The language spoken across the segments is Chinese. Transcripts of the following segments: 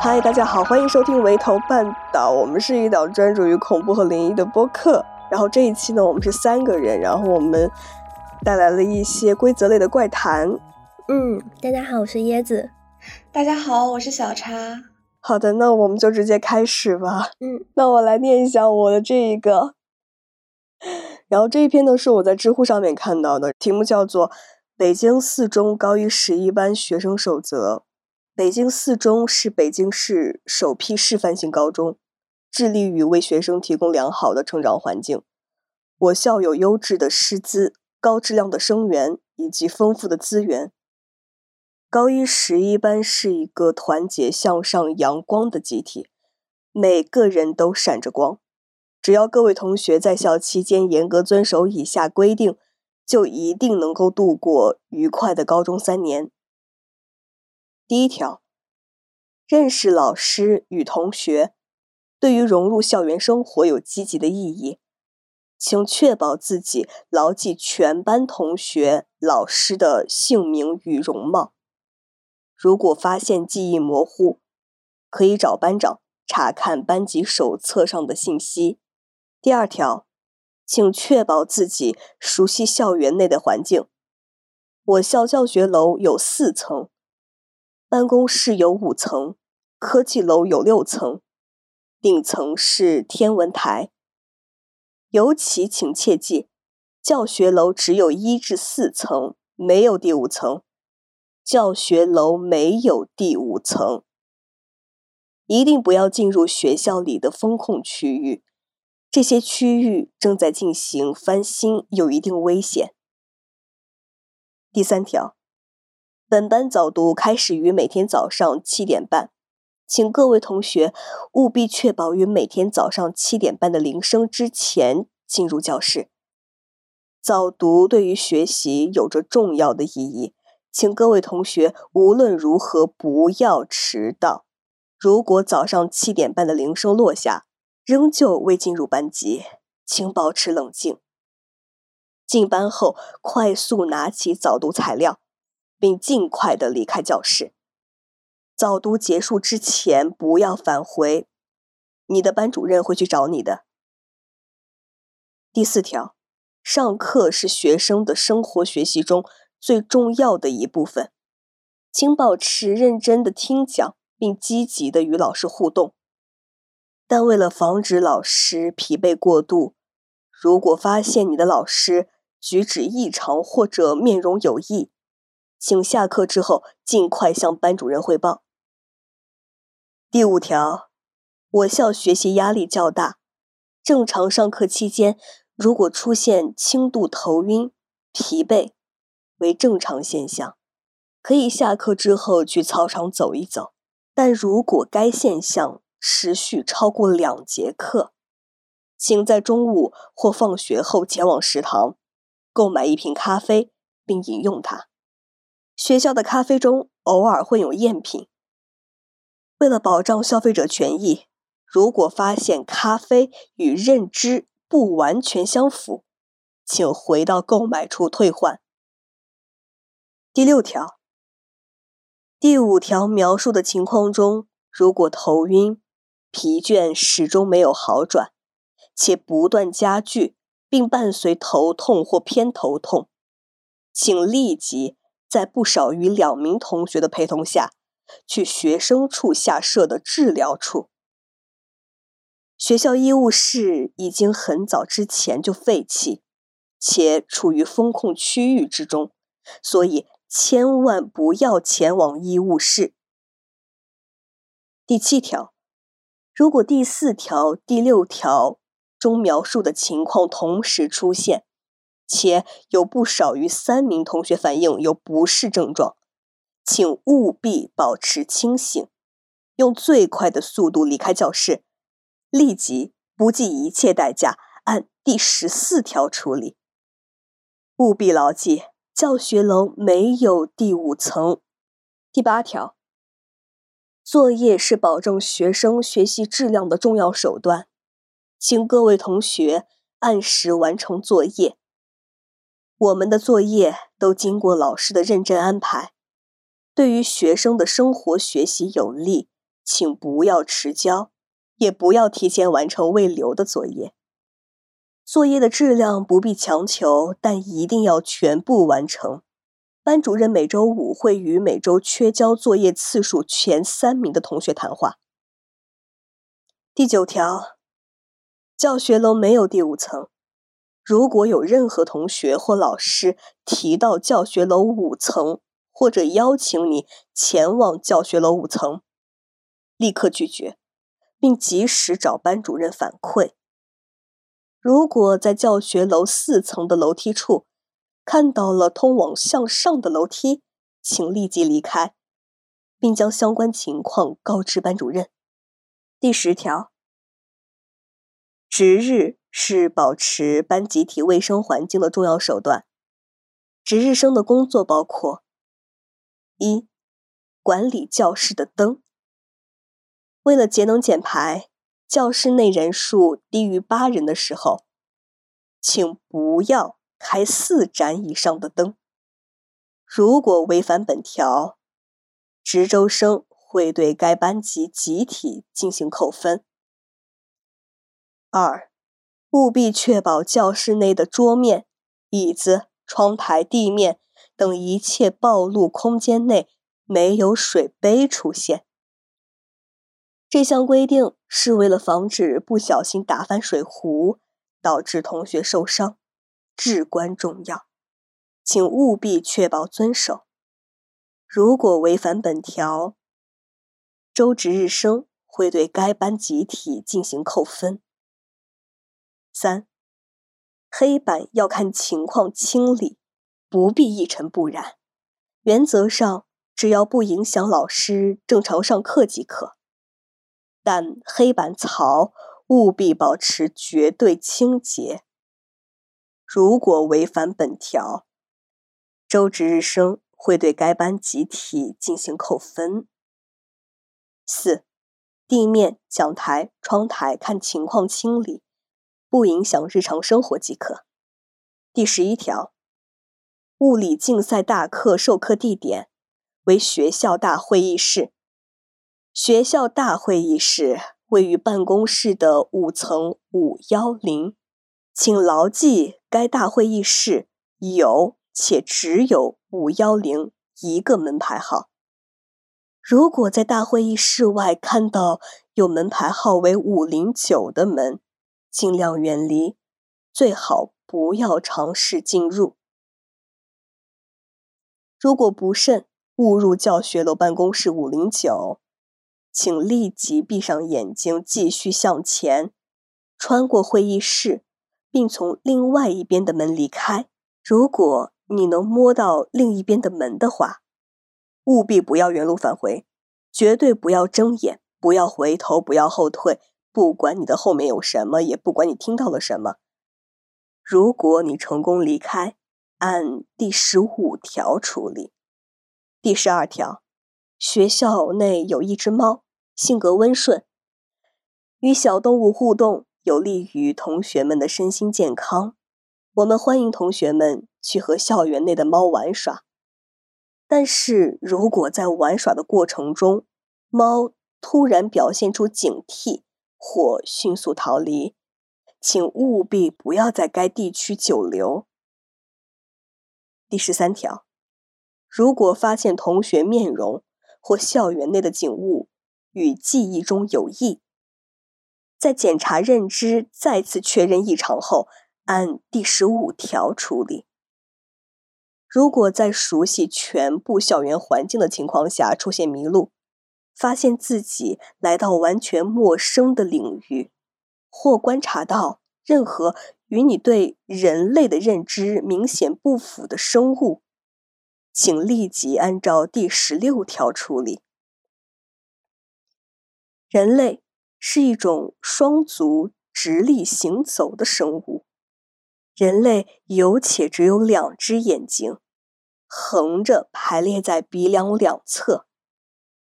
嗨，大家好，欢迎收听《围头半岛》，我们是一档专注于恐怖和灵异的播客。然后这一期呢，我们是三个人，然后我们带来了一些规则类的怪谈。嗯，大家好，我是椰子。大家好，我是小叉。好的，那我们就直接开始吧。嗯，那我来念一下我的这一个。然后这一篇呢是我在知乎上面看到的，题目叫做《北京四中高一十一班学生守则》。北京四中是北京市首批示范性高中，致力于为学生提供良好的成长环境。我校有优质的师资、高质量的生源以及丰富的资源。高一十一班是一个团结向上、阳光的集体，每个人都闪着光。只要各位同学在校期间严格遵守以下规定，就一定能够度过愉快的高中三年。第一条，认识老师与同学，对于融入校园生活有积极的意义。请确保自己牢记全班同学、老师的姓名与容貌。如果发现记忆模糊，可以找班长查看班级手册上的信息。第二条，请确保自己熟悉校园内的环境。我校教学楼有四层。办公室有五层，科技楼有六层，顶层是天文台。尤其请切记，教学楼只有一至四层，没有第五层。教学楼没有第五层。一定不要进入学校里的风控区域，这些区域正在进行翻新，有一定危险。第三条。本班早读开始于每天早上七点半，请各位同学务必确保于每天早上七点半的铃声之前进入教室。早读对于学习有着重要的意义，请各位同学无论如何不要迟到。如果早上七点半的铃声落下，仍旧未进入班级，请保持冷静。进班后，快速拿起早读材料。并尽快的离开教室。早读结束之前不要返回，你的班主任会去找你的。第四条，上课是学生的生活学习中最重要的一部分，请保持认真的听讲，并积极的与老师互动。但为了防止老师疲惫过度，如果发现你的老师举止异常或者面容有异，请下课之后尽快向班主任汇报。第五条，我校学习压力较大，正常上课期间如果出现轻度头晕、疲惫，为正常现象，可以下课之后去操场走一走。但如果该现象持续超过两节课，请在中午或放学后前往食堂购买一瓶咖啡并饮用它。学校的咖啡中偶尔会有赝品。为了保障消费者权益，如果发现咖啡与认知不完全相符，请回到购买处退换。第六条、第五条描述的情况中，如果头晕、疲倦始终没有好转，且不断加剧，并伴随头痛或偏头痛，请立即。在不少于两名同学的陪同下，去学生处下设的治疗处。学校医务室已经很早之前就废弃，且处于封控区域之中，所以千万不要前往医务室。第七条，如果第四条、第六条中描述的情况同时出现。且有不少于三名同学反映有不适症状，请务必保持清醒，用最快的速度离开教室，立即不计一切代价按第十四条处理。务必牢记，教学楼没有第五层。第八条，作业是保证学生学习质量的重要手段，请各位同学按时完成作业。我们的作业都经过老师的认真安排，对于学生的生活学习有利，请不要迟交，也不要提前完成未留的作业。作业的质量不必强求，但一定要全部完成。班主任每周五会与每周缺交作业次数前三名的同学谈话。第九条，教学楼没有第五层。如果有任何同学或老师提到教学楼五层，或者邀请你前往教学楼五层，立刻拒绝，并及时找班主任反馈。如果在教学楼四层的楼梯处看到了通往向上的楼梯，请立即离开，并将相关情况告知班主任。第十条，值日。是保持班集体卫生环境的重要手段。值日生的工作包括：一、管理教室的灯。为了节能减排，教室内人数低于八人的时候，请不要开四盏以上的灯。如果违反本条，值周生会对该班级集体进行扣分。二。务必确保教室内的桌面、椅子、窗台、地面等一切暴露空间内没有水杯出现。这项规定是为了防止不小心打翻水壶，导致同学受伤，至关重要，请务必确保遵守。如果违反本条，周值日生会对该班集体进行扣分。三，黑板要看情况清理，不必一尘不染。原则上，只要不影响老师正常上课即可。但黑板槽务必保持绝对清洁。如果违反本条，周值日生会对该班集体进行扣分。四，地面、讲台、窗台看情况清理。不影响日常生活即可。第十一条，物理竞赛大课授课地点为学校大会议室。学校大会议室位于办公室的五层五幺零，请牢记该大会议室有且只有五幺零一个门牌号。如果在大会议室外看到有门牌号为五零九的门，尽量远离，最好不要尝试进入。如果不慎误入教学楼办公室五零九，请立即闭上眼睛，继续向前，穿过会议室，并从另外一边的门离开。如果你能摸到另一边的门的话，务必不要原路返回，绝对不要睁眼，不要回头，不要后退。不管你的后面有什么，也不管你听到了什么。如果你成功离开，按第十五条处理。第十二条，学校内有一只猫，性格温顺，与小动物互动有利于同学们的身心健康。我们欢迎同学们去和校园内的猫玩耍。但是如果在玩耍的过程中，猫突然表现出警惕，或迅速逃离，请务必不要在该地区久留。第十三条，如果发现同学面容或校园内的景物与记忆中有异，在检查认知再次确认异常后，按第十五条处理。如果在熟悉全部校园环境的情况下出现迷路，发现自己来到完全陌生的领域，或观察到任何与你对人类的认知明显不符的生物，请立即按照第十六条处理。人类是一种双足直立行走的生物，人类有且只有两只眼睛，横着排列在鼻梁两侧。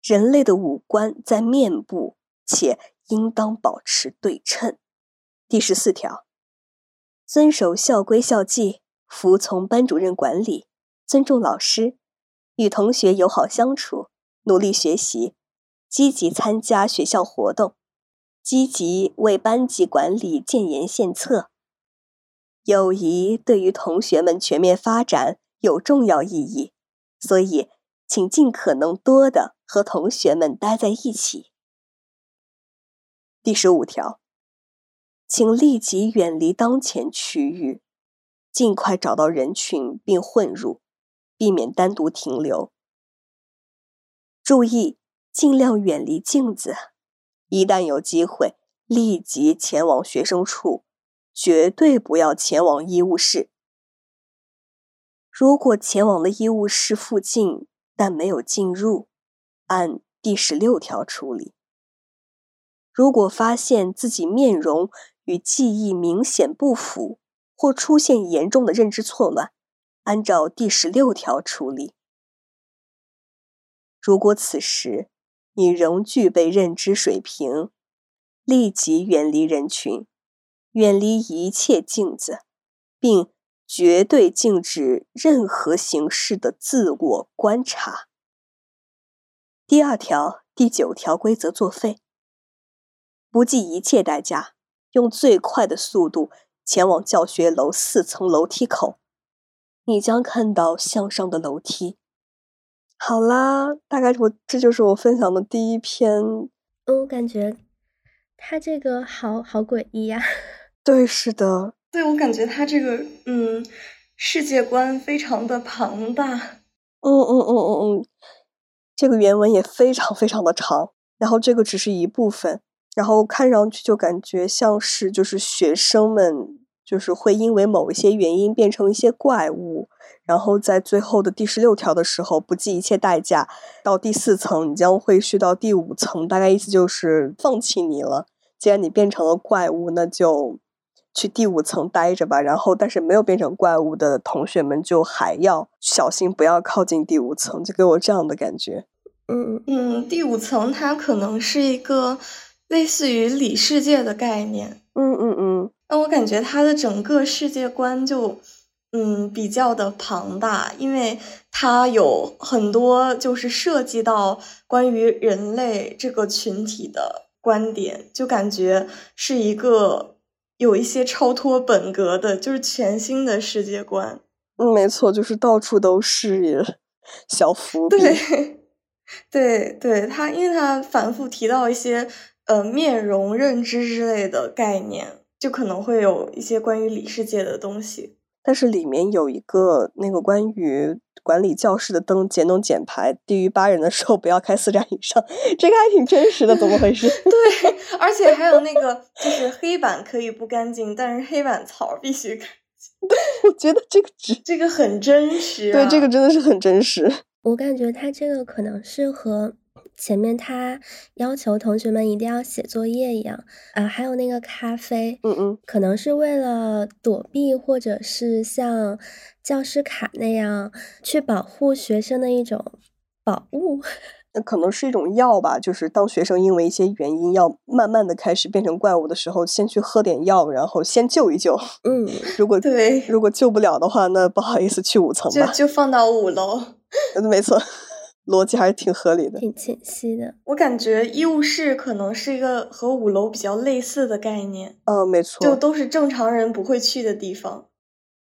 人类的五官在面部，且应当保持对称。第十四条，遵守校规校纪，服从班主任管理，尊重老师，与同学友好相处，努力学习，积极参加学校活动，积极为班级管理建言献策。友谊对于同学们全面发展有重要意义，所以请尽可能多的和同学们待在一起。第十五条，请立即远离当前区域，尽快找到人群并混入，避免单独停留。注意，尽量远离镜子，一旦有机会，立即前往学生处。绝对不要前往医务室。如果前往了医务室附近但没有进入，按第十六条处理。如果发现自己面容与记忆明显不符，或出现严重的认知错乱，按照第十六条处理。如果此时你仍具备认知水平，立即远离人群。远离一切镜子，并绝对禁止任何形式的自我观察。第二条、第九条规则作废。不计一切代价，用最快的速度前往教学楼四层楼梯口，你将看到向上的楼梯。好啦，大概我这就是我分享的第一篇。我感觉他这个好好诡异呀。对，是的，对我感觉他这个嗯世界观非常的庞大，嗯嗯嗯嗯嗯，这个原文也非常非常的长，然后这个只是一部分，然后看上去就感觉像是就是学生们就是会因为某一些原因变成一些怪物，然后在最后的第十六条的时候不计一切代价到第四层，你将会去到第五层，大概意思就是放弃你了，既然你变成了怪物，那就。去第五层待着吧，然后但是没有变成怪物的同学们就还要小心，不要靠近第五层，就给我这样的感觉。嗯嗯，第五层它可能是一个类似于里世界的概念。嗯嗯嗯，那我感觉他的整个世界观就嗯比较的庞大，因为他有很多就是涉及到关于人类这个群体的观点，就感觉是一个。有一些超脱本格的，就是全新的世界观。嗯，没错，就是到处都是小伏笔。对，对，对，他因为他反复提到一些呃面容认知之类的概念，就可能会有一些关于里世界的东西。但是里面有一个那个关于管理教室的灯节能减排，低于八人的时候不要开四盏以上，这个还挺真实的，怎么回事？对，而且还有那个就是黑板可以不干净，但是黑板槽必须干净。对，我觉得这个值这个很真实。对，这个真的是很真实。我感觉他这个可能是和。前面他要求同学们一定要写作业一样啊，还有那个咖啡，嗯嗯，可能是为了躲避，或者是像教师卡那样去保护学生的一种宝物。那可能是一种药吧，就是当学生因为一些原因要慢慢的开始变成怪物的时候，先去喝点药，然后先救一救。嗯，如果 对，如果救不了的话，那不好意思去五层吧，就就放到五楼。没错。逻辑还是挺合理的，挺清晰的。我感觉医务室可能是一个和五楼比较类似的概念。嗯，没错，就都是正常人不会去的地方。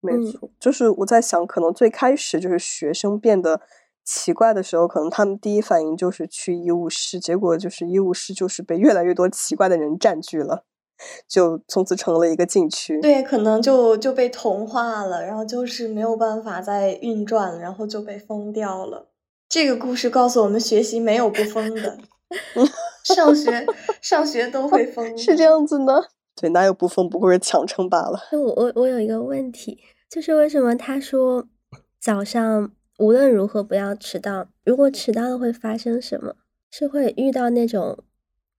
没错，就是我在想，可能最开始就是学生变得奇怪的时候，可能他们第一反应就是去医务室，结果就是医务室就是被越来越多奇怪的人占据了，就从此成了一个禁区。对，可能就就被同化了，然后就是没有办法再运转，然后就被封掉了。这个故事告诉我们，学习没有不疯的，上学上学都会疯，是这样子呢？对，哪有不疯，不过是强撑罢了。我我我有一个问题，就是为什么他说早上无论如何不要迟到？如果迟到了会发生什么？是会遇到那种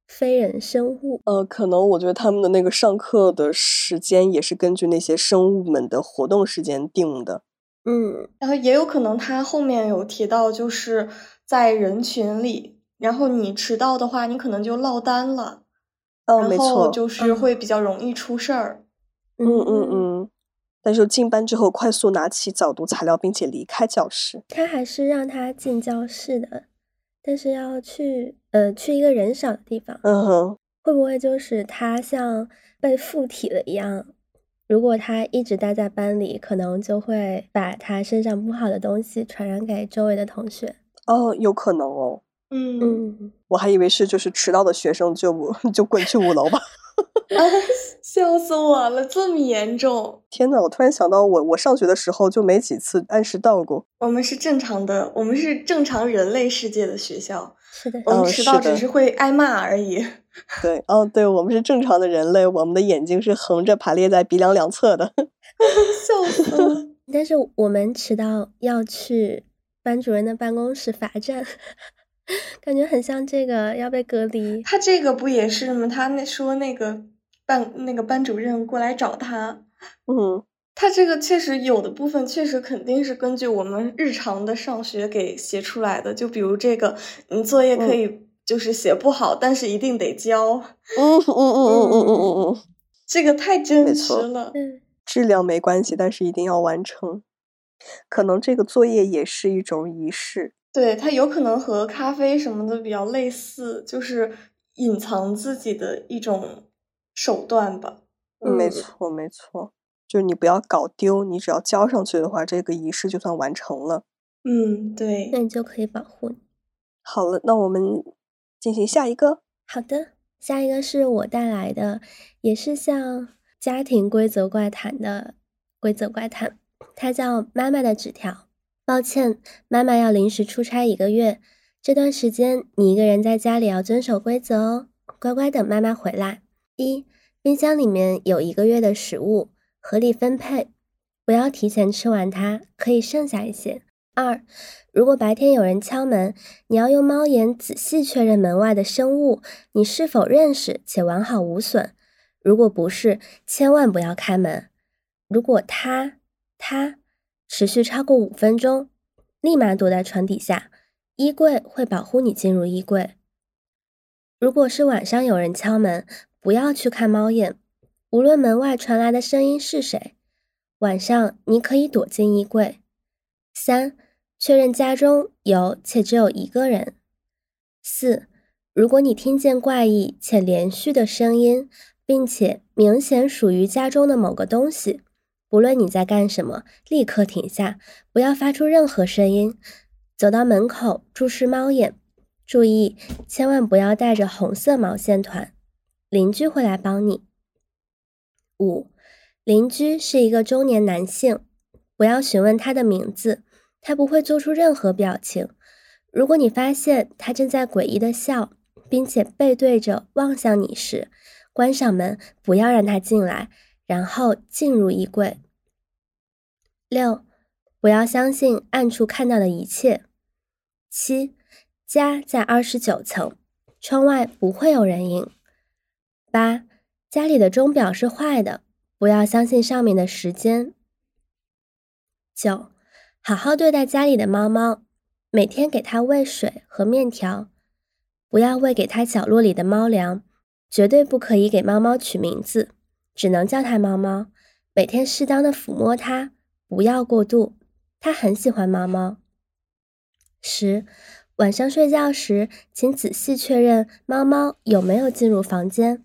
非人生物？呃，可能我觉得他们的那个上课的时间也是根据那些生物们的活动时间定的。嗯，然后也有可能他后面有提到，就是在人群里，然后你迟到的话，你可能就落单了，哦，没错，就是会比较容易出事儿。嗯嗯嗯，但是进班之后快速拿起早读材料，并且离开教室。他还是让他进教室的，但是要去呃去一个人少的地方。嗯哼，会不会就是他像被附体了一样？如果他一直待在班里，可能就会把他身上不好的东西传染给周围的同学。哦，有可能哦。嗯嗯，我还以为是就是迟到的学生就 就滚去五楼吧。笑死我了，这么严重！天呐，我突然想到我，我上学的时候就没几次按时到过。我们是正常的，我们是正常人类世界的学校。是的，我们嗯迟到只是会挨骂而已。对，哦，对，我们是正常的人类，我们的眼睛是横着排列在鼻梁两侧的。笑死 了！但是我们迟到要去班主任的办公室罚站，感觉很像这个要被隔离。他这个不也是吗？他那说那个班那个班主任过来找他，嗯，它这个确实有的部分确实肯定是根据我们日常的上学给写出来的就比如这个你作业可以就是写不好但是一定得交。嗯嗯嗯嗯嗯嗯嗯这个太真实。了。质量没关系但是一定要完成。可能这个作业也是一种仪式。对它有可能和咖啡什么的比较类似就是隐藏自己的一种手段吧。没错没错。就是你不要搞丢，你只要交上去的话，这个仪式就算完成了。嗯，对那。你就可以保护你。好了，那我们进行下一个。好的，下一个是我带来的，也是像家庭规则怪谈的规则怪谈，它叫《妈妈的纸条》。抱歉，妈妈要临时出差一个月，这段时间你一个人在家里要遵守规则哦，乖乖等妈妈回来。一，冰箱里面有一个月的食物，合理分配，不要提前吃完它，可以剩下一些。二，如果白天有人敲门，你要用猫眼仔细确认门外的生物你是否认识且完好无损。如果不是，千万不要开门。如果它它持续超过五分钟，立马躲在床底下，衣柜会保护你进入衣柜。如果是晚上有人敲门，不要去看猫眼，无论门外传来的声音是谁，晚上你可以躲进衣柜。三，确认家中有且只有一个人。四，如果你听见怪异且连续的声音，并且明显属于家中的某个东西，不论你在干什么，立刻停下，不要发出任何声音。走到门口，注视猫眼，注意千万不要带着红色毛线团，邻居会来帮你。五，邻居是一个中年男性，不要询问他的名字，他不会做出任何表情。如果你发现他正在诡异的笑，并且背对着望向你时，关上门，不要让他进来，然后进入衣柜。六，不要相信暗处看到的一切。七，家在二十九层，窗外不会有人影。八，家里的钟表是坏的，不要相信上面的时间。九，好好对待家里的猫猫，每天给它喂水和面条，不要喂给它角落里的猫粮，绝对不可以给猫猫取名字，只能叫它猫猫。每天适当的抚摸它，不要过度，它很喜欢猫猫。十，晚上睡觉时，请仔细确认猫猫有没有进入房间。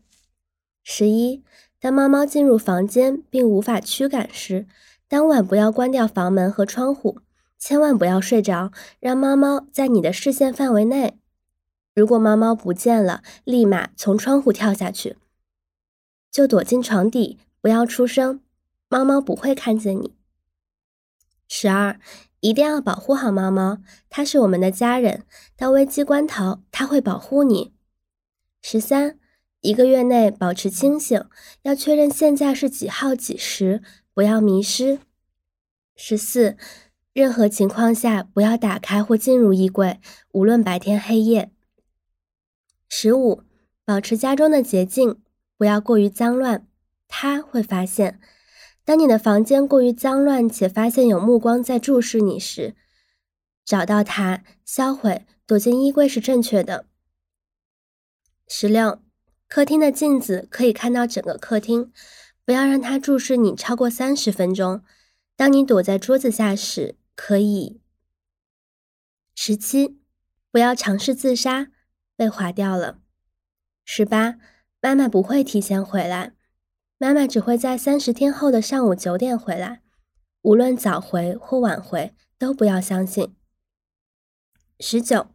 十一，当猫猫进入房间并无法驱赶时，当晚不要关掉房门和窗户，千万不要睡着，让猫猫在你的视线范围内。如果猫猫不见了，立马从窗户跳下去，就躲进床底，不要出声，猫猫不会看见你。十二，一定要保护好猫猫，它是我们的家人，到危机关头，它会保护你。十三，一个月内保持清醒，要确认现在是几号几时，不要迷失。十四，任何情况下不要打开或进入衣柜，无论白天黑夜。十五，保持家中的洁净，不要过于脏乱，他会发现。当你的房间过于脏乱且发现有目光在注视你时，找到它，销毁，躲进衣柜是正确的。十六，客厅的镜子可以看到整个客厅，不要让它注视你超过三十分钟。当你躲在桌子下时，可以。十七，不要尝试自杀，被划掉了。十八，妈妈不会提前回来，妈妈只会在三十天后的上午九点回来，无论早回或晚回，都不要相信。十九，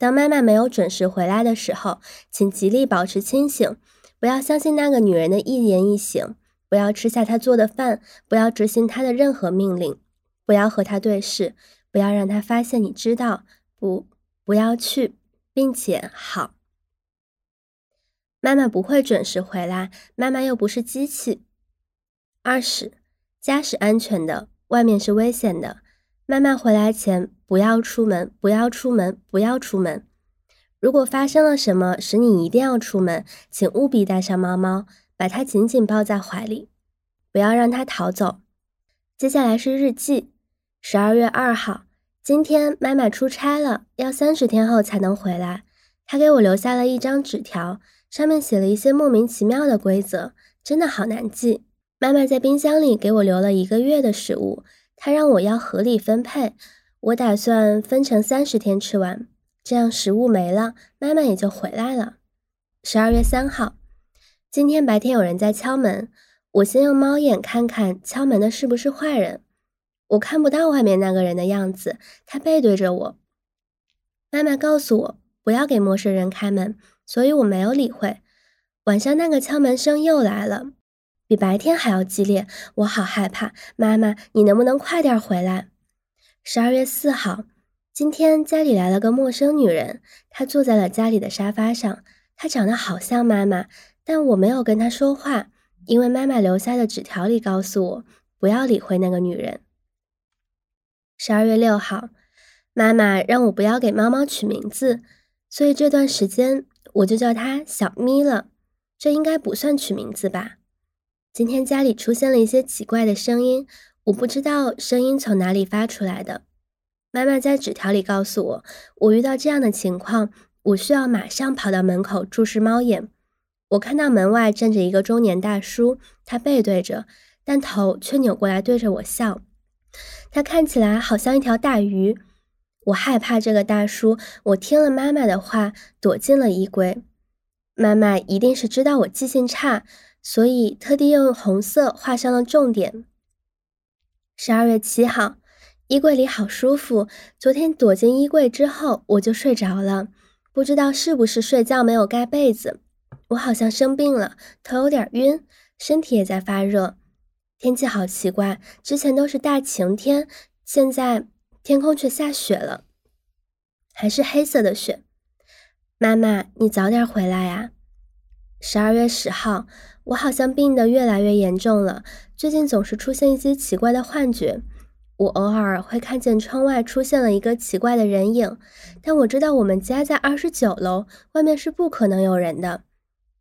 当妈妈没有准时回来的时候，请极力保持清醒，不要相信那个女人的一言一行，不要吃下她做的饭，不要执行她的任何命令，不要和她对视。不要让她发现你知道，不，不要去，并且好。妈妈不会准时回来，妈妈又不是机器。二十，家是安全的，外面是危险的。妈妈回来前不要出门，不要出门，不要出门。如果发生了什么使你一定要出门，请务必带上猫猫，把它紧紧抱在怀里，不要让它逃走。接下来是日记。十二月二号，今天妈妈出差了，要三十天后才能回来。她给我留下了一张纸条，上面写了一些莫名其妙的规则，真的好难记。妈妈在冰箱里给我留了一个月的食物，她让我要合理分配，我打算分成三十天吃完，这样食物没了，妈妈也就回来了。十二月三号，今天白天有人在敲门，我先用猫眼看看敲门的是不是坏人。我看不到外面那个人的样子，他背对着我。妈妈告诉我不要给陌生人开门，所以我没有理会。晚上那个敲门声又来了，比白天还要激烈，我好害怕。妈妈，你能不能快点回来？十二月四号，今天家里来了个陌生女人，她坐在了家里的沙发上，她长得好像妈妈，但我没有跟她说话，因为妈妈留下的纸条里告诉我不要理会那个女人。十二月六号，妈妈让我不要给猫猫取名字，所以这段时间我就叫它小咪了。这应该不算取名字吧？今天家里出现了一些奇怪的声音，我不知道声音从哪里发出来的。妈妈在纸条里告诉我，我遇到这样的情况，我需要马上跑到门口注视猫眼。我看到门外站着一个中年大叔，他背对着，但头却扭过来对着我笑。他看起来好像一条大鱼，我害怕这个大叔。我听了妈妈的话，躲进了衣柜。妈妈一定是知道我记性差，所以特地用红色画上了重点。十二月七号，衣柜里好舒服。昨天躲进衣柜之后，我就睡着了，不知道是不是睡觉没有盖被子。我好像生病了，头有点晕，身体也在发热。天气好奇怪，之前都是大晴天，现在天空却下雪了，还是黑色的雪。妈妈，你早点回来呀！十二月十号，我好像病得越来越严重了，最近总是出现一些奇怪的幻觉。我偶尔会看见窗外出现了一个奇怪的人影，但我知道我们家在二十九楼，外面是不可能有人的。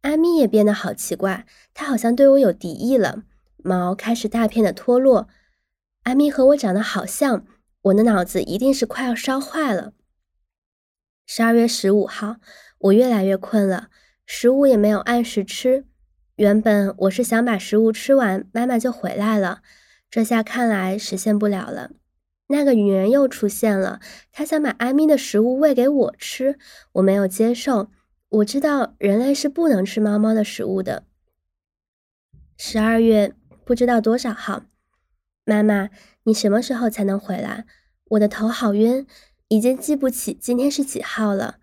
阿咪也变得好奇怪，她好像对我有敌意了。毛开始大片的脱落，阿咪和我长得好像，我的脑子一定是快要烧坏了。十二月十五号，我越来越困了，食物也没有按时吃。原本我是想把食物吃完，妈妈就回来了，这下看来实现不了了。那个女人又出现了，她想把阿咪的食物喂给我吃，我没有接受。我知道人类是不能吃猫猫的食物的。十二月。不知道多少号，妈妈，你什么时候才能回来？我的头好晕，已经记不起今天是几号了。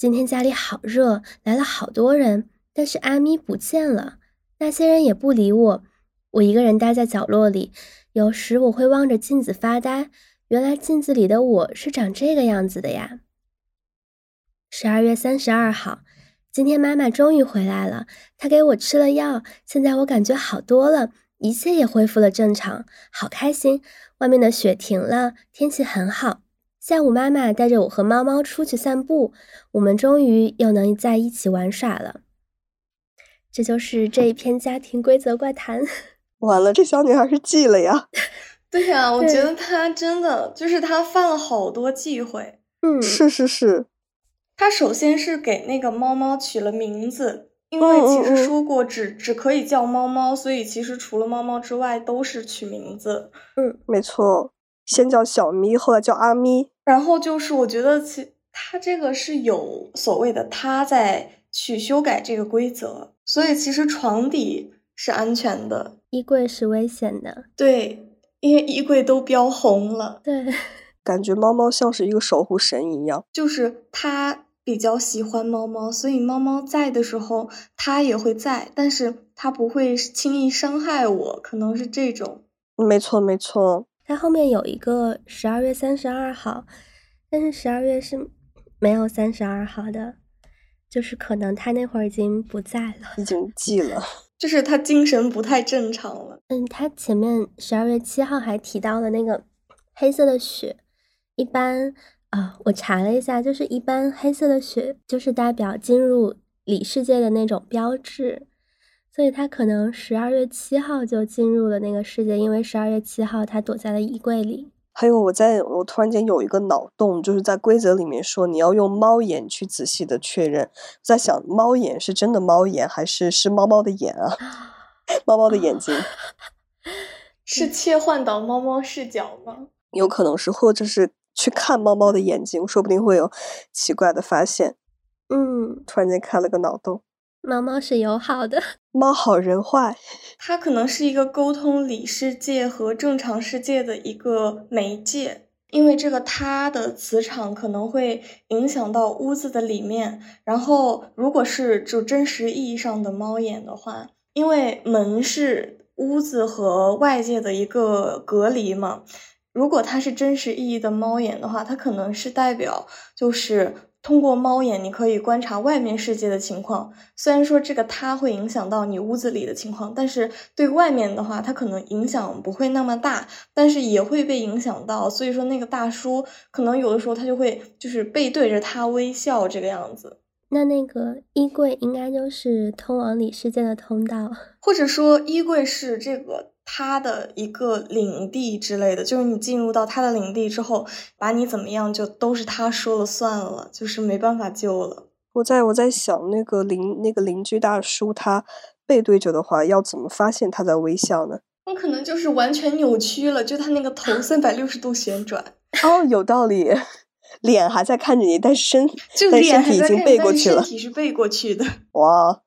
今天家里好热，来了好多人，但是阿咪不见了，那些人也不理我，我一个人待在角落里。有时我会望着镜子发呆，原来镜子里的我是长这个样子的呀。十二月三十二号。今天妈妈终于回来了，她给我吃了药，现在我感觉好多了，一切也恢复了正常，好开心。外面的雪停了，天气很好。下午妈妈带着我和猫猫出去散步，我们终于又能在一起玩耍了。这就是这一篇家庭规则怪谈。完了，这小女孩是记了呀？对呀，我觉得她真的就是她犯了好多忌讳。嗯，是是是。她首先是给那个猫猫取了名字，因为其实说过只只可以叫猫猫，所以其实除了猫猫之外都是取名字。嗯，没错，先叫小咪，后来叫阿咪。然后就是我觉得其他这个是有所谓的他在去修改这个规则，所以其实床底是安全的，衣柜是危险的。对，因为衣柜都标红了。对，感觉猫猫像是一个守护神一样，就是它。比较喜欢猫猫，所以猫猫在的时候，它也会在，但是它不会轻易伤害我，可能是这种。没错，没错。它后面有一个十二月三十二号，但是十二月是没有三十二号的，就是可能他那会儿已经不在了，已经记了，就是他精神不太正常了。嗯，他前面十二月七号还提到了那个黑色的雪，一般。啊，我查了一下，就是一般黑色的雪就是代表进入里世界的那种标志，所以他可能十二月七号就进入了那个世界，因为十二月七号他躲在了衣柜里。还有，我在我突然间有一个脑洞，就是在规则里面说你要用猫眼去仔细的确认，在想猫眼是真的猫眼还是是猫猫的眼啊？猫猫的眼睛 是切换到猫猫视角吗？有可能是，或者是。去看猫猫的眼睛，说不定会有奇怪的发现。嗯，突然间开了个脑洞。猫猫是友好的，猫好人坏。它可能是一个沟通里世界和正常世界的一个媒介，因为这个它的磁场可能会影响到屋子的里面。然后，如果是就真实意义上的猫眼的话，因为门是屋子和外界的一个隔离嘛。如果它是真实意义的猫眼的话，它可能是代表，就是通过猫眼你可以观察外面世界的情况。虽然说这个它会影响到你屋子里的情况，但是对外面的话，它可能影响不会那么大，但是也会被影响到。所以说那个大叔可能有的时候他就会就是背对着他微笑这个样子。那那个衣柜应该就是通往里世界的通道，或者说衣柜是这个。他的一个领地之类的，就是你进入到他的领地之后，把你怎么样就都是他说了算了，就是没办法救了。我在我在想，那个邻那个邻居大叔，他背对着的话，要怎么发现他在微笑呢？那可能就是完全扭曲了，就他那个头三百六十度旋转。哦，有道理，脸还在看着你，但是身就脸已经背过去了，身体是背过去的。哇，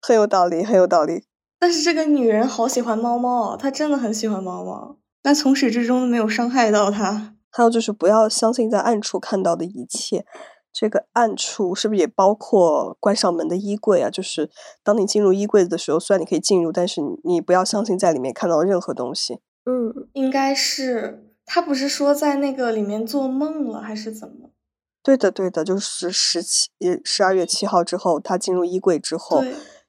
很有道理，很有道理。但是这个女人好喜欢猫猫，她真的很喜欢猫猫，但从始至终都没有伤害到她。还有就是不要相信在暗处看到的一切，这个暗处是不是也包括关上门的衣柜啊？就是当你进入衣柜的时候，虽然你可以进入，但是你不要相信在里面看到任何东西。嗯，应该是他不是说在那个里面做梦了还是怎么？对的，对的，就是十七十二月七号之后，他进入衣柜之后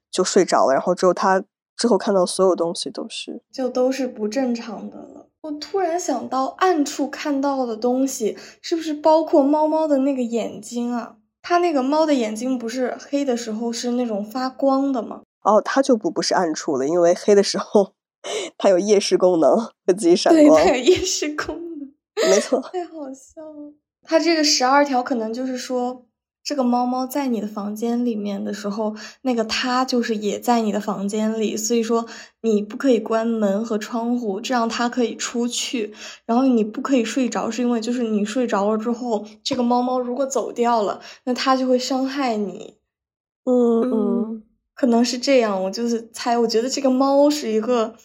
就睡着了，然后之后他。之后看到所有东西都是，就都是不正常的了。我突然想到，暗处看到的东西是不是包括猫猫的那个眼睛啊？它那个猫的眼睛不是黑的时候是那种发光的吗？哦，它就不不是暗处了，因为黑的时候 它有夜视功能，会自己闪光。对，它有夜视功能，没错。太好笑了。它这个十二条可能就是说。这个猫猫在你的房间里面的时候，那个它就是也在你的房间里，所以说你不可以关门和窗户，这样它可以出去。然后你不可以睡着，是因为就是你睡着了之后，这个猫猫如果走掉了，那它就会伤害你。嗯嗯，可能是这样。我就是猜，我觉得这个猫是一个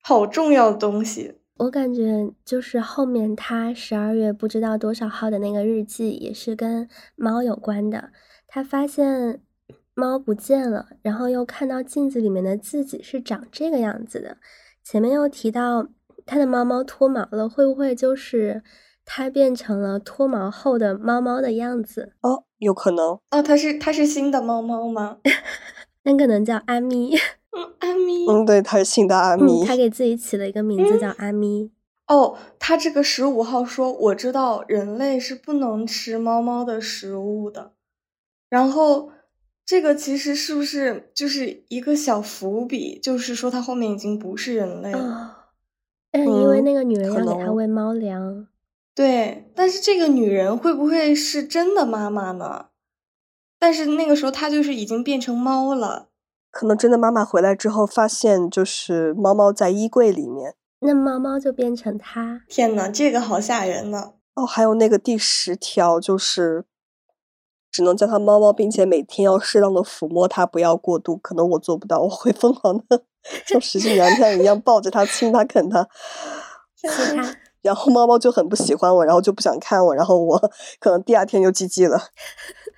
好重要的东西。我感觉就是后面他十二月不知道多少号的那个日记也是跟猫有关的。他发现猫不见了，然后又看到镜子里面的自己是长这个样子的。前面又提到他的猫猫脱毛了，会不会就是他变成了脱毛后的猫猫的样子？哦，有可能。哦，它是它是新的猫猫吗？那可能叫阿咪。阿咪，嗯，对，他是姓的阿咪，他给自己起了一个名字叫阿咪。哦，他这个十五号说，我知道人类是不能吃猫猫的食物的。然后这个其实是不是就是一个小伏笔？就是说他后面已经不是人类了。嗯，因为那个女人要给他喂猫粮。对，但是这个女人会不会是真的妈妈呢？但是那个时候他就是已经变成猫了。可能真的妈妈回来之后发现，就是猫猫在衣柜里面。那猫猫就变成它。天呐，这个好吓人呢！哦，还有那个第十条，就是只能叫它猫猫，并且每天要适当的抚摸它，不要过度。可能我做不到，我会疯狂的 像石矶娘娘一样抱着它亲它啃它。然后猫猫就很不喜欢我，然后就不想看我，然后我可能第二天就 GG 了。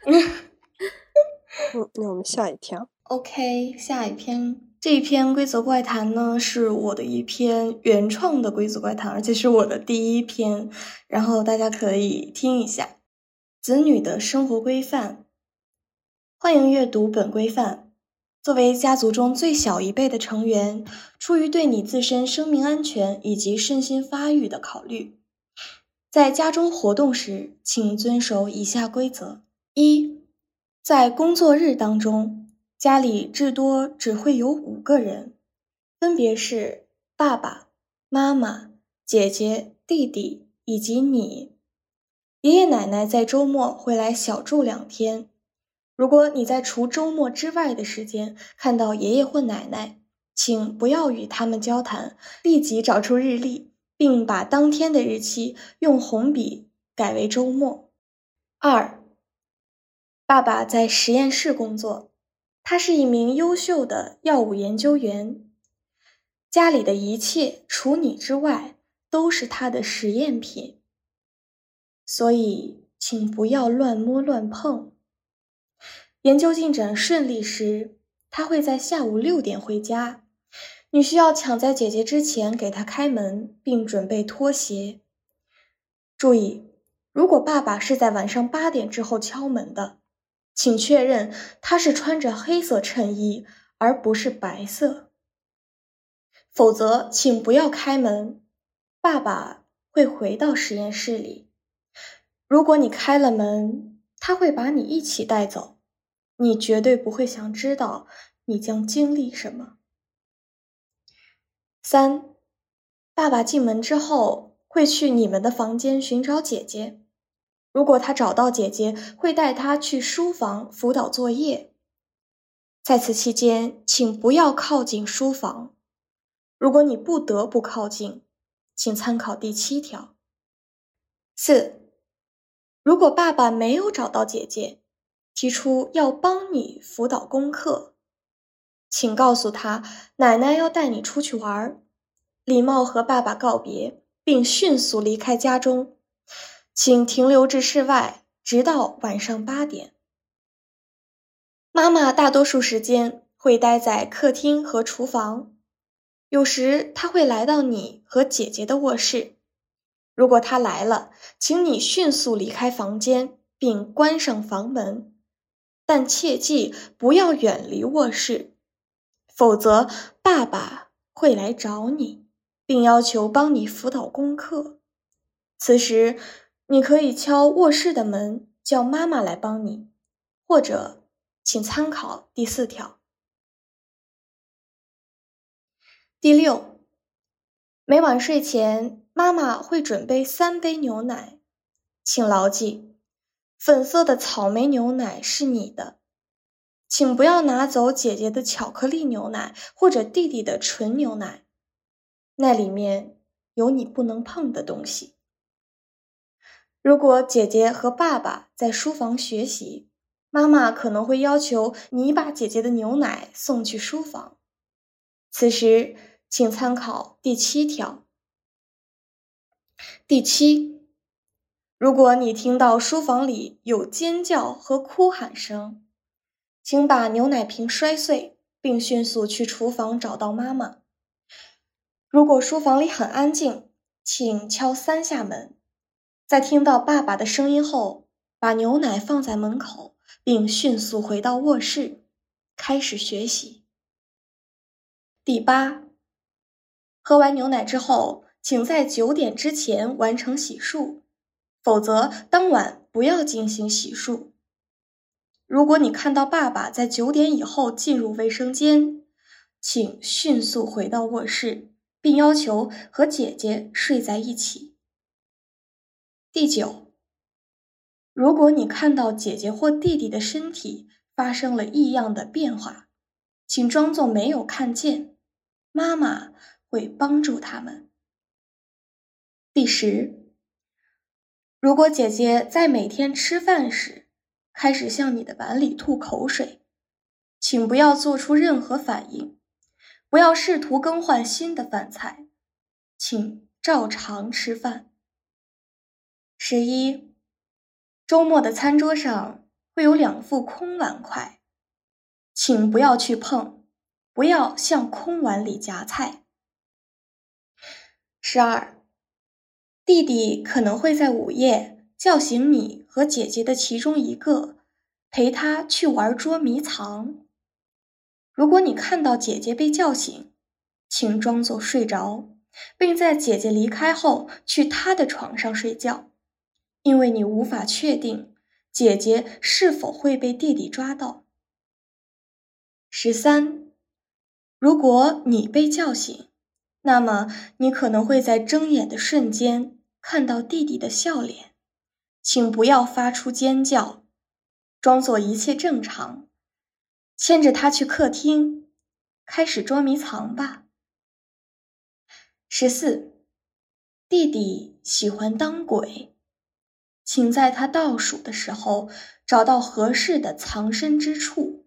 嗯，那我们下一条。OK，下一篇，这一篇规则怪谈呢，是我的一篇原创的规则怪谈，而且是我的第一篇，然后大家可以听一下。子女的生活规范，欢迎阅读本规范。作为家族中最小一辈的成员，出于对你自身生命安全以及身心发育的考虑，在家中活动时，请遵守以下规则：一，在工作日当中，家里至多只会有五个人，分别是爸爸妈妈、姐姐、弟弟以及你。爷爷奶奶在周末会来小住两天。如果你在除周末之外的时间看到爷爷或奶奶，请不要与他们交谈，立即找出日历，并把当天的日期用红笔改为周末。二，爸爸在实验室工作，他是一名优秀的药物研究员，家里的一切除你之外都是他的实验品，所以请不要乱摸乱碰。研究进展顺利时，他会在下午六点回家。你需要抢在姐姐之前给他开门，并准备拖鞋。注意，如果爸爸是在晚上八点之后敲门的，请确认他是穿着黑色衬衣而不是白色。否则，请不要开门。爸爸会回到实验室里。如果你开了门，他会把你一起带走。你绝对不会想知道你将经历什么。三，爸爸进门之后会去你们的房间寻找姐姐。如果他找到姐姐，会带她去书房辅导作业。在此期间，请不要靠近书房。如果你不得不靠近，请参考第七条。四，如果爸爸没有找到姐姐。提出要帮你辅导功课，请告诉他奶奶要带你出去玩，礼貌和爸爸告别，并迅速离开家中，请停留至室外，直到晚上八点。妈妈大多数时间会待在客厅和厨房，有时她会来到你和姐姐的卧室。如果她来了，请你迅速离开房间，并关上房门。但切记不要远离卧室，否则爸爸会来找你，并要求帮你辅导功课。此时，你可以敲卧室的门，叫妈妈来帮你，或者请参考第四条。第六，每晚睡前，妈妈会准备三杯牛奶，请牢记。粉色的草莓牛奶是你的，请不要拿走姐姐的巧克力牛奶或者弟弟的纯牛奶，那里面有你不能碰的东西。如果姐姐和爸爸在书房学习，妈妈可能会要求你把姐姐的牛奶送去书房，此时请参考第七条。第七。如果你听到书房里有尖叫和哭喊声，请把牛奶瓶摔碎，并迅速去厨房找到妈妈。如果书房里很安静，请敲三下门。在听到爸爸的声音后，把牛奶放在门口，并迅速回到卧室，开始学习。第八，喝完牛奶之后，请在九点之前完成洗漱。否则，当晚不要进行洗漱。如果你看到爸爸在九点以后进入卫生间，请迅速回到卧室，并要求和姐姐睡在一起。第九，如果你看到姐姐或弟弟的身体发生了异样的变化，请装作没有看见，妈妈会帮助他们。第十，如果姐姐在每天吃饭时开始向你的碗里吐口水，请不要做出任何反应，不要试图更换新的饭菜，请照常吃饭。十一。周末的餐桌上会有两副空碗筷，请不要去碰，不要向空碗里夹菜。十二，弟弟可能会在午夜叫醒你和姐姐的其中一个，陪他去玩捉迷藏。如果你看到姐姐被叫醒，请装作睡着，并在姐姐离开后去她的床上睡觉。因为你无法确定姐姐是否会被弟弟抓到。十三，如果你被叫醒，那么你可能会在睁眼的瞬间看到弟弟的笑脸，请不要发出尖叫，装作一切正常，牵着他去客厅，开始捉迷藏吧。十四，弟弟喜欢当鬼。请在他倒数的时候找到合适的藏身之处。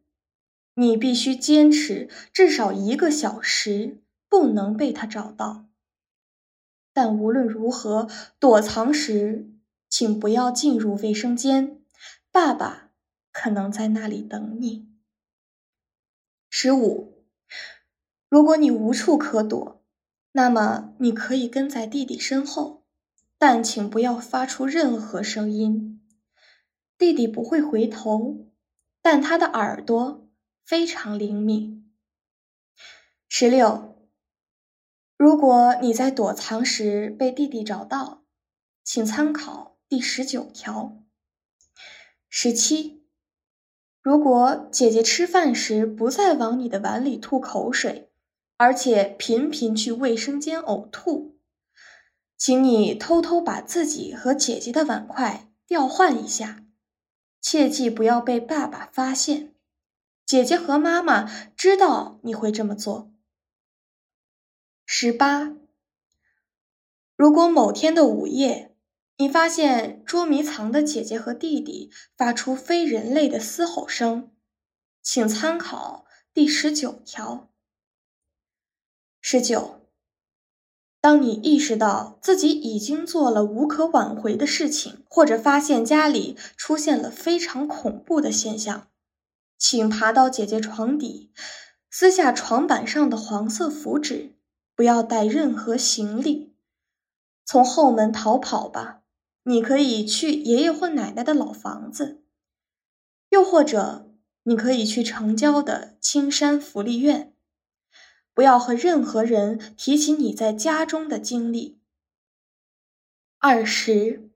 你必须坚持至少一个小时，不能被他找到。但无论如何，躲藏时请不要进入卫生间，爸爸可能在那里等你。十五，如果你无处可躲，那么你可以跟在弟弟身后。但请不要发出任何声音。弟弟不会回头，但他的耳朵非常灵敏。十六，如果你在躲藏时被弟弟找到，请参考第十九条。十七，如果姐姐吃饭时不再往你的碗里吐口水，而且频频去卫生间呕吐。请你偷偷把自己和姐姐的碗筷调换一下，切记不要被爸爸发现。姐姐和妈妈知道你会这么做。十八，如果某天的午夜，你发现捉迷藏的姐姐和弟弟发出非人类的嘶吼声，请参考第十九条。十九。当你意识到自己已经做了无可挽回的事情，或者发现家里出现了非常恐怖的现象，请爬到姐姐床底，撕下床板上的黄色符纸，不要带任何行李，从后门逃跑吧。你可以去爷爷或奶奶的老房子，又或者你可以去城郊的青山福利院。不要和任何人提起你在家中的经历。二十，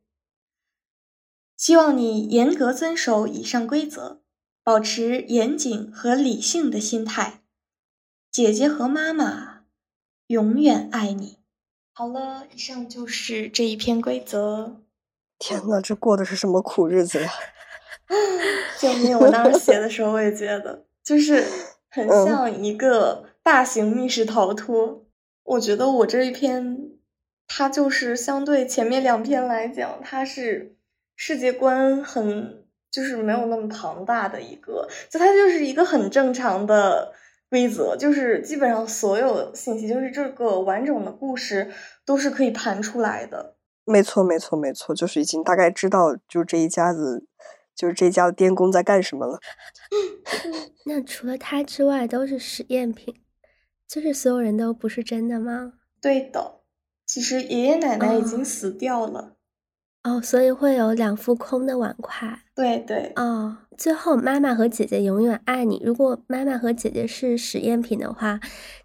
希望你严格遵守以上规则，保持严谨和理性的心态。姐姐和妈妈永远爱你。好了，以上就是这一篇规则。天呐，这过的是什么苦日子呀！救命！我当时写的时候，我也觉得，就是很像一个。大型密室逃脱，我觉得我这一篇，它就是相对前面两篇来讲，它是世界观很就是没有那么庞大的一个，就它就是一个很正常的规则，就是基本上所有信息，就是这个完整的故事都是可以盘出来的。没错，没错，没错，就是已经大概知道，就这一家子，就是这家的电工在干什么了。那除了他之外，都是实验品。就是所有人都不是真的吗？对的，其实爷爷奶奶已经死掉了。哦，所以会有两副空的碗筷。对对。哦，最后妈妈和姐姐永远爱你。如果妈妈和姐姐是实验品的话，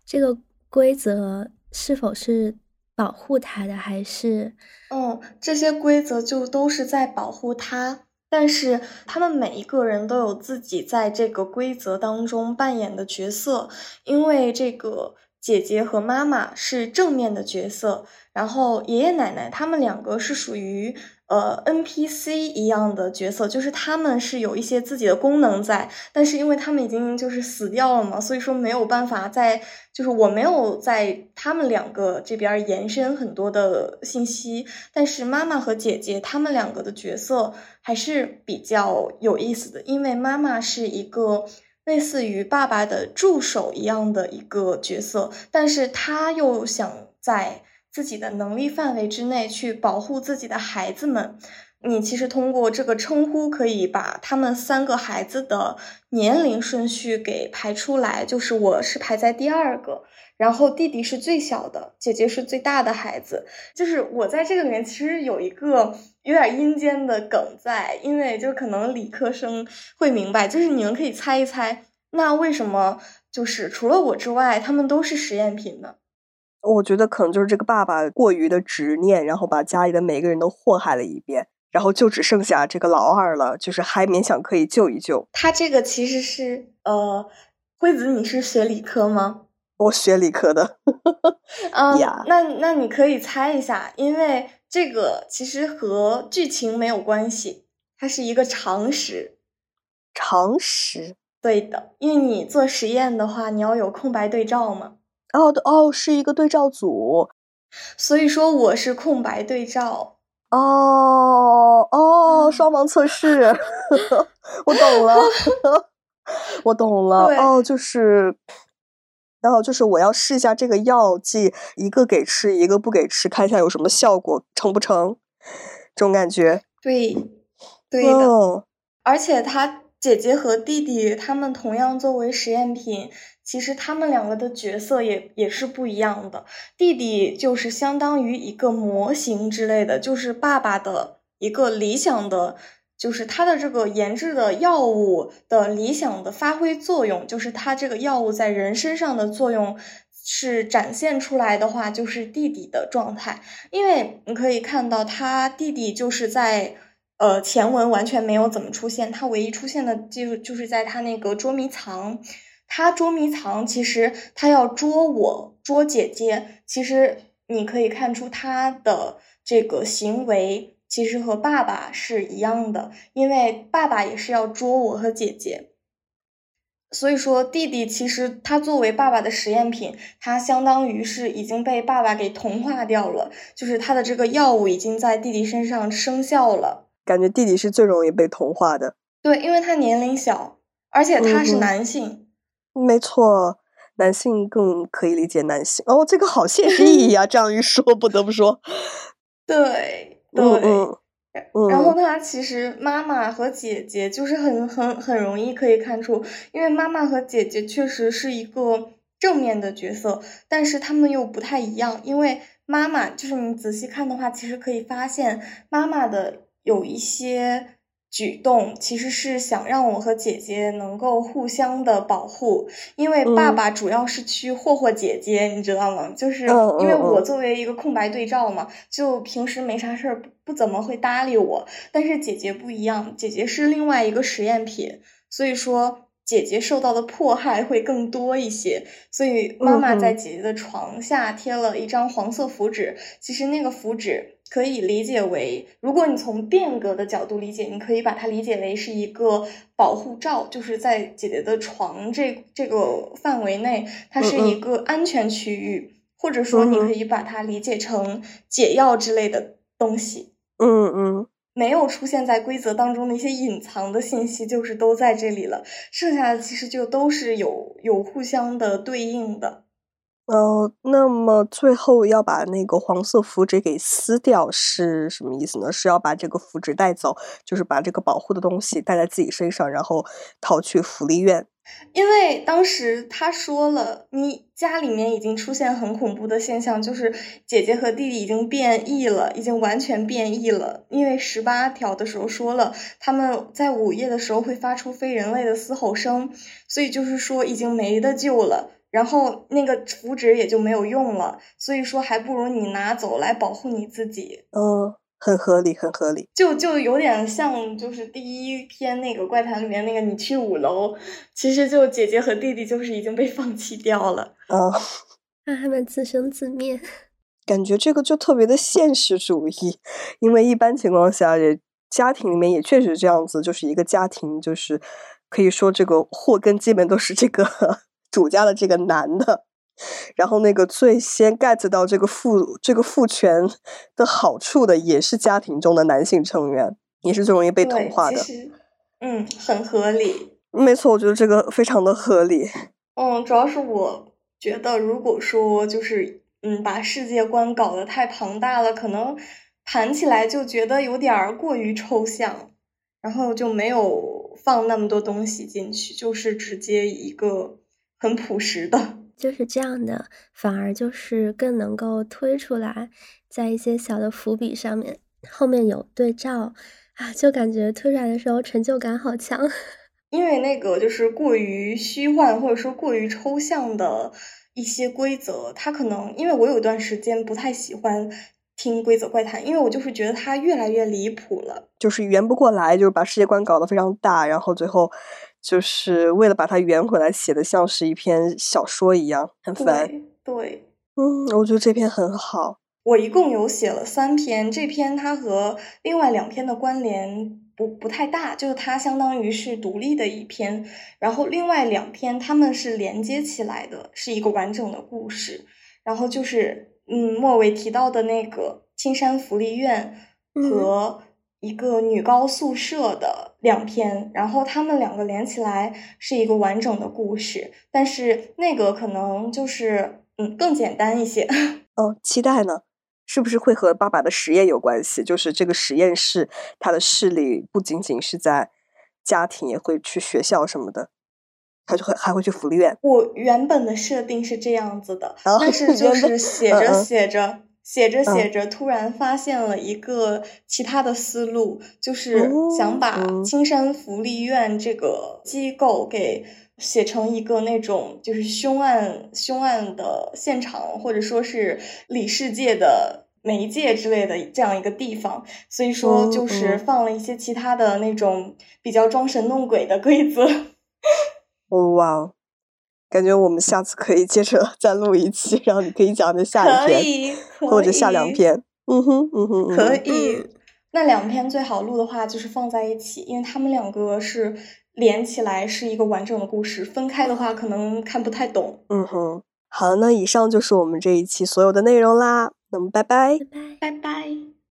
这个规则是否是保护她的，还是？嗯，这些规则就都是在保护他。但是他们每一个人都有自己在这个规则当中扮演的角色，因为这个姐姐和妈妈是正面的角色，然后爷爷奶奶他们两个是属于呃 NPC 一样的角色，就是他们是有一些自己的功能在，但是因为他们已经就是死掉了嘛，所以说没有办法在，就是我没有在他们两个这边延伸很多的信息，但是妈妈和姐姐他们两个的角色还是比较有意思的，因为妈妈是一个类似于爸爸的助手一样的一个角色，但是他又想在。自己的能力范围之内去保护自己的孩子们，你其实通过这个称呼可以把他们三个孩子的年龄顺序给排出来，就是我是排在第二个，然后弟弟是最小的，姐姐是最大的孩子。就是我在这个里面其实有一个有点阴间的梗在，因为就可能理科生会明白，就是你们可以猜一猜，那为什么就是除了我之外，他们都是实验品呢？我觉得可能就是这个爸爸过于的执念，然后把家里的每个人都祸害了一遍，然后就只剩下这个老二了，就是还勉强可以救一救。他这个其实是呃，惠子，你是学理科吗？我学理科的。嗯，那那你可以猜一下，因为这个其实和剧情没有关系，它是一个常识。常识。对的，因为你做实验的话，你要有空白对照嘛。哦哦，是一个对照组，所以说我是空白对照。哦哦，双盲测试，我懂了，我懂了。哦，就是，然后就是我要试一下这个药剂，一个给吃，一个不给吃，看一下有什么效果，成不成？这种感觉。对，对的。而且他姐姐和弟弟他们同样作为实验品。其实他们两个的角色也也是不一样的。弟弟就是相当于一个模型之类的，就是爸爸的一个理想的，就是他的这个研制的药物的理想的发挥作用，就是他这个药物在人身上的作用是展现出来的话，就是弟弟的状态。因为你可以看到，他弟弟就是在呃前文完全没有怎么出现，他唯一出现的就就是在他那个捉迷藏。他捉迷藏，其实他要捉我，捉姐姐。其实你可以看出他的这个行为，其实和爸爸是一样的，因为爸爸也是要捉我和姐姐。所以说，弟弟其实他作为爸爸的实验品，他相当于是已经被爸爸给同化掉了，就是他的这个药物已经在弟弟身上生效了。感觉弟弟是最容易被同化的。对，因为他年龄小，而且他是男性。没错，男性更可以理解男性哦，这个好现实 意义啊！这样一说，不得不说，对对。然后他其实妈妈和姐姐就是很很很容易可以看出，因为妈妈和姐姐确实是一个正面的角色，但是他们又不太一样，因为妈妈就是你仔细看的话，其实可以发现妈妈的有一些。举动其实是想让我和姐姐能够互相的保护，因为爸爸主要是去霍霍姐姐，你知道吗？就是因为我作为一个空白对照嘛，就平时没啥事儿，不怎么会搭理我。但是姐姐不一样，姐姐是另外一个实验品，所以说姐姐受到的迫害会更多一些。所以妈妈在姐姐的床下贴了一张黄色符纸，其实那个符纸。可以理解为，如果你从变革的角度理解，你可以把它理解为是一个保护罩，就是在姐姐的床这这个范围内，它是一个安全区域，或者说你可以把它理解成解药之类的东西。嗯嗯，没有出现在规则当中的一些隐藏的信息，就是都在这里了，剩下的其实就都是有有互相的对应的。呃，那么最后要把那个黄色符纸给撕掉是什么意思呢？是要把这个符纸带走，就是把这个保护的东西带在自己身上，然后逃去福利院。因为当时他说了，你家里面已经出现很恐怖的现象，就是姐姐和弟弟已经变异了，已经完全变异了。因为十八条的时候说了，他们在午夜的时候会发出非人类的嘶吼声，所以就是说已经没得救了。然后那个符纸也就没有用了，所以说还不如你拿走来保护你自己。嗯，很合理，很合理。就就有点像，就是第一篇那个怪谈里面那个你去五楼，其实就姐姐和弟弟就是已经被放弃掉了。嗯，让他们自生自灭。感觉这个就特别的现实主义，因为一般情况下也家庭里面也确实这样子，就是一个家庭就是可以说这个祸根基本都是这个主家的这个男的。然后那个最先 get 到这个父这个父权的好处的，也是家庭中的男性成员，也是最容易被同化的。嗯，很合理。没错，我觉得这个非常的合理。嗯，主要是我觉得，如果说就是嗯，把世界观搞得太庞大了，可能盘起来就觉得有点过于抽象，然后就没有放那么多东西进去，就是直接一个很朴实的。就是这样的，反而就是更能够推出来，在一些小的伏笔上面，后面有对照啊，就感觉推出来的时候成就感好强。因为那个就是过于虚幻或者说过于抽象的一些规则，它可能因为我有一段时间不太喜欢听规则怪谈，因为我就是觉得它越来越离谱了，就是圆不过来，就是把世界观搞得非常大，然后最后。就是为了把它圆回来，写的像是一篇小说一样，很烦。对，嗯，我觉得这篇很好。我一共有写了三篇，这篇它和另外两篇的关联不不太大，就是它相当于是独立的一篇。然后另外两篇它们是连接起来的，是一个完整的故事。然后就是嗯，末尾提到的那个青山福利院和。一个女高宿舍的两篇，然后他们两个连起来是一个完整的故事，但是那个可能就是嗯更简单一些。哦，期待呢，是不是会和爸爸的实验有关系？就是这个实验室，他的势力不仅仅是在家庭，也会去学校什么的，他就会还会去福利院。我原本的设定是这样子的，但是就是写着写着。写着写着，突然发现了一个其他的思路，就是想把青山福利院这个机构给写成一个那种就是凶案凶案的现场，或者说是里世界的媒介之类的这样一个地方。所以说，就是放了一些其他的那种比较装神弄鬼的规则。哇！感觉我们下次可以接着 再录一期，然后你可以讲的下一篇，或者下两篇。嗯哼，嗯哼，可以。那两篇最好录的话就是放在一起，因为他们两个是连起来是一个完整的故事，分开的话可能看不太懂。嗯哼，好，那以上就是我们这一期所有的内容啦。那么，拜拜，拜拜，拜拜。